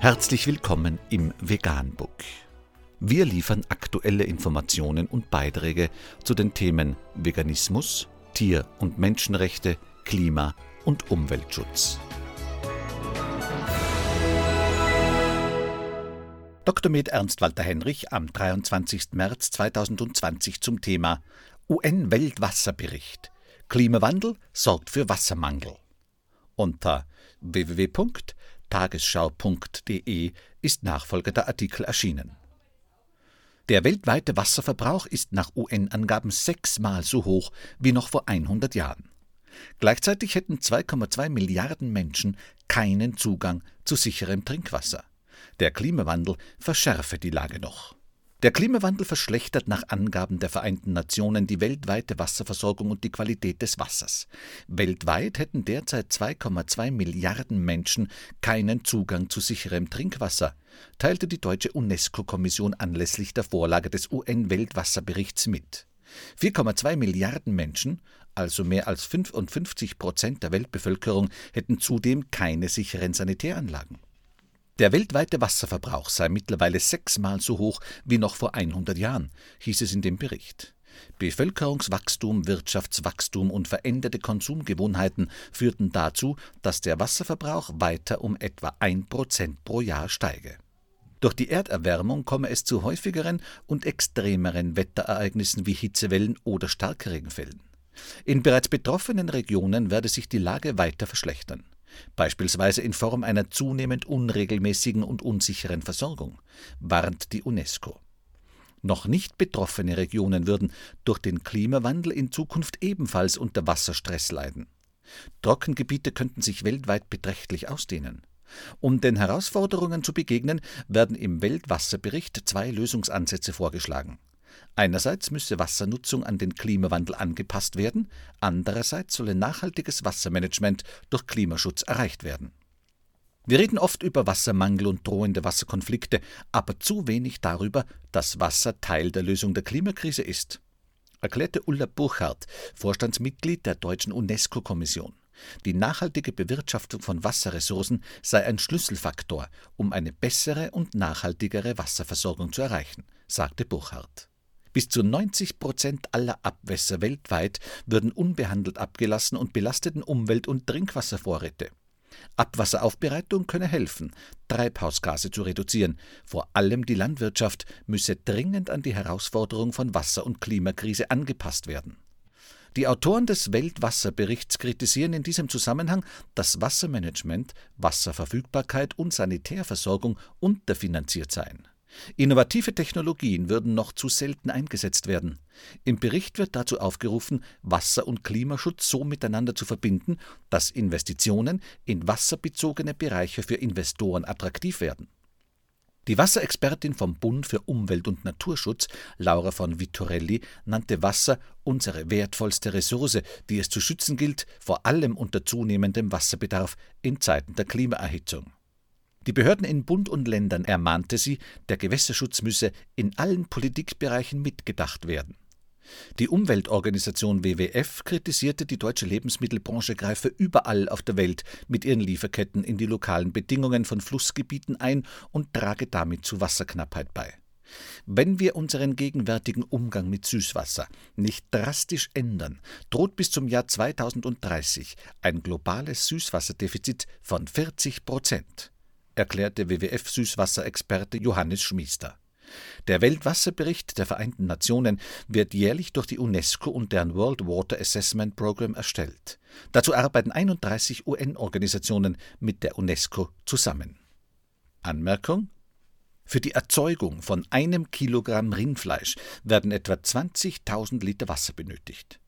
Herzlich willkommen im Veganbook. Wir liefern aktuelle Informationen und Beiträge zu den Themen Veganismus, Tier- und Menschenrechte, Klima- und Umweltschutz. Dr. Med Ernst Walter Henrich am 23. März 2020 zum Thema UN-Weltwasserbericht. Klimawandel sorgt für Wassermangel. Unter www.tagesschau.de ist nachfolgender Artikel erschienen. Der weltweite Wasserverbrauch ist nach UN-Angaben sechsmal so hoch wie noch vor 100 Jahren. Gleichzeitig hätten 2,2 Milliarden Menschen keinen Zugang zu sicherem Trinkwasser. Der Klimawandel verschärfe die Lage noch. Der Klimawandel verschlechtert nach Angaben der Vereinten Nationen die weltweite Wasserversorgung und die Qualität des Wassers. Weltweit hätten derzeit 2,2 Milliarden Menschen keinen Zugang zu sicherem Trinkwasser, teilte die deutsche UNESCO-Kommission anlässlich der Vorlage des UN-Weltwasserberichts mit. 4,2 Milliarden Menschen, also mehr als 55 Prozent der Weltbevölkerung, hätten zudem keine sicheren Sanitäranlagen. Der weltweite Wasserverbrauch sei mittlerweile sechsmal so hoch wie noch vor 100 Jahren, hieß es in dem Bericht. Bevölkerungswachstum, Wirtschaftswachstum und veränderte Konsumgewohnheiten führten dazu, dass der Wasserverbrauch weiter um etwa ein Prozent pro Jahr steige. Durch die Erderwärmung komme es zu häufigeren und extremeren Wetterereignissen wie Hitzewellen oder Starkregenfällen. In bereits betroffenen Regionen werde sich die Lage weiter verschlechtern beispielsweise in Form einer zunehmend unregelmäßigen und unsicheren Versorgung, warnt die UNESCO. Noch nicht betroffene Regionen würden durch den Klimawandel in Zukunft ebenfalls unter Wasserstress leiden. Trockengebiete könnten sich weltweit beträchtlich ausdehnen. Um den Herausforderungen zu begegnen, werden im Weltwasserbericht zwei Lösungsansätze vorgeschlagen. Einerseits müsse Wassernutzung an den Klimawandel angepasst werden, andererseits solle nachhaltiges Wassermanagement durch Klimaschutz erreicht werden. Wir reden oft über Wassermangel und drohende Wasserkonflikte, aber zu wenig darüber, dass Wasser Teil der Lösung der Klimakrise ist, erklärte Ulla Burchardt, Vorstandsmitglied der deutschen UNESCO-Kommission. Die nachhaltige Bewirtschaftung von Wasserressourcen sei ein Schlüsselfaktor, um eine bessere und nachhaltigere Wasserversorgung zu erreichen, sagte Burchardt. Bis zu 90 Prozent aller Abwässer weltweit würden unbehandelt abgelassen und belasteten Umwelt- und Trinkwasservorräte. Abwasseraufbereitung könne helfen, Treibhausgase zu reduzieren. Vor allem die Landwirtschaft müsse dringend an die Herausforderung von Wasser- und Klimakrise angepasst werden. Die Autoren des Weltwasserberichts kritisieren in diesem Zusammenhang, dass Wassermanagement, Wasserverfügbarkeit und Sanitärversorgung unterfinanziert seien. Innovative Technologien würden noch zu selten eingesetzt werden. Im Bericht wird dazu aufgerufen, Wasser- und Klimaschutz so miteinander zu verbinden, dass Investitionen in wasserbezogene Bereiche für Investoren attraktiv werden. Die Wasserexpertin vom Bund für Umwelt und Naturschutz, Laura von Vittorelli, nannte Wasser unsere wertvollste Ressource, die es zu schützen gilt, vor allem unter zunehmendem Wasserbedarf in Zeiten der Klimaerhitzung. Die Behörden in Bund und Ländern ermahnte sie, der Gewässerschutz müsse in allen Politikbereichen mitgedacht werden. Die Umweltorganisation WWF kritisierte, die deutsche Lebensmittelbranche greife überall auf der Welt mit ihren Lieferketten in die lokalen Bedingungen von Flussgebieten ein und trage damit zu Wasserknappheit bei. Wenn wir unseren gegenwärtigen Umgang mit Süßwasser nicht drastisch ändern, droht bis zum Jahr 2030 ein globales Süßwasserdefizit von 40 Prozent erklärte WWF-Süßwasserexperte Johannes Schmiester. Der Weltwasserbericht der Vereinten Nationen wird jährlich durch die UNESCO und deren World Water Assessment Program erstellt. Dazu arbeiten 31 UN-Organisationen mit der UNESCO zusammen. Anmerkung für die Erzeugung von einem Kilogramm Rindfleisch werden etwa 20.000 Liter Wasser benötigt.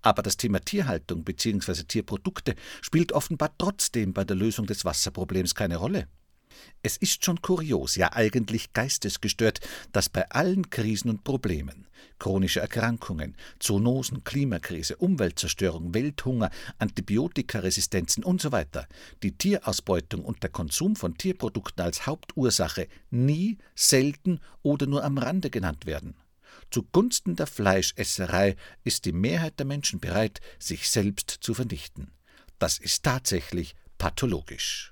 Aber das Thema Tierhaltung bzw. Tierprodukte spielt offenbar trotzdem bei der Lösung des Wasserproblems keine Rolle. Es ist schon kurios, ja eigentlich geistesgestört, dass bei allen Krisen und Problemen chronische Erkrankungen, Zoonosen, Klimakrise, Umweltzerstörung, Welthunger, Antibiotikaresistenzen usw. So die Tierausbeutung und der Konsum von Tierprodukten als Hauptursache nie, selten oder nur am Rande genannt werden. Zugunsten der Fleischesserei ist die Mehrheit der Menschen bereit, sich selbst zu vernichten. Das ist tatsächlich pathologisch.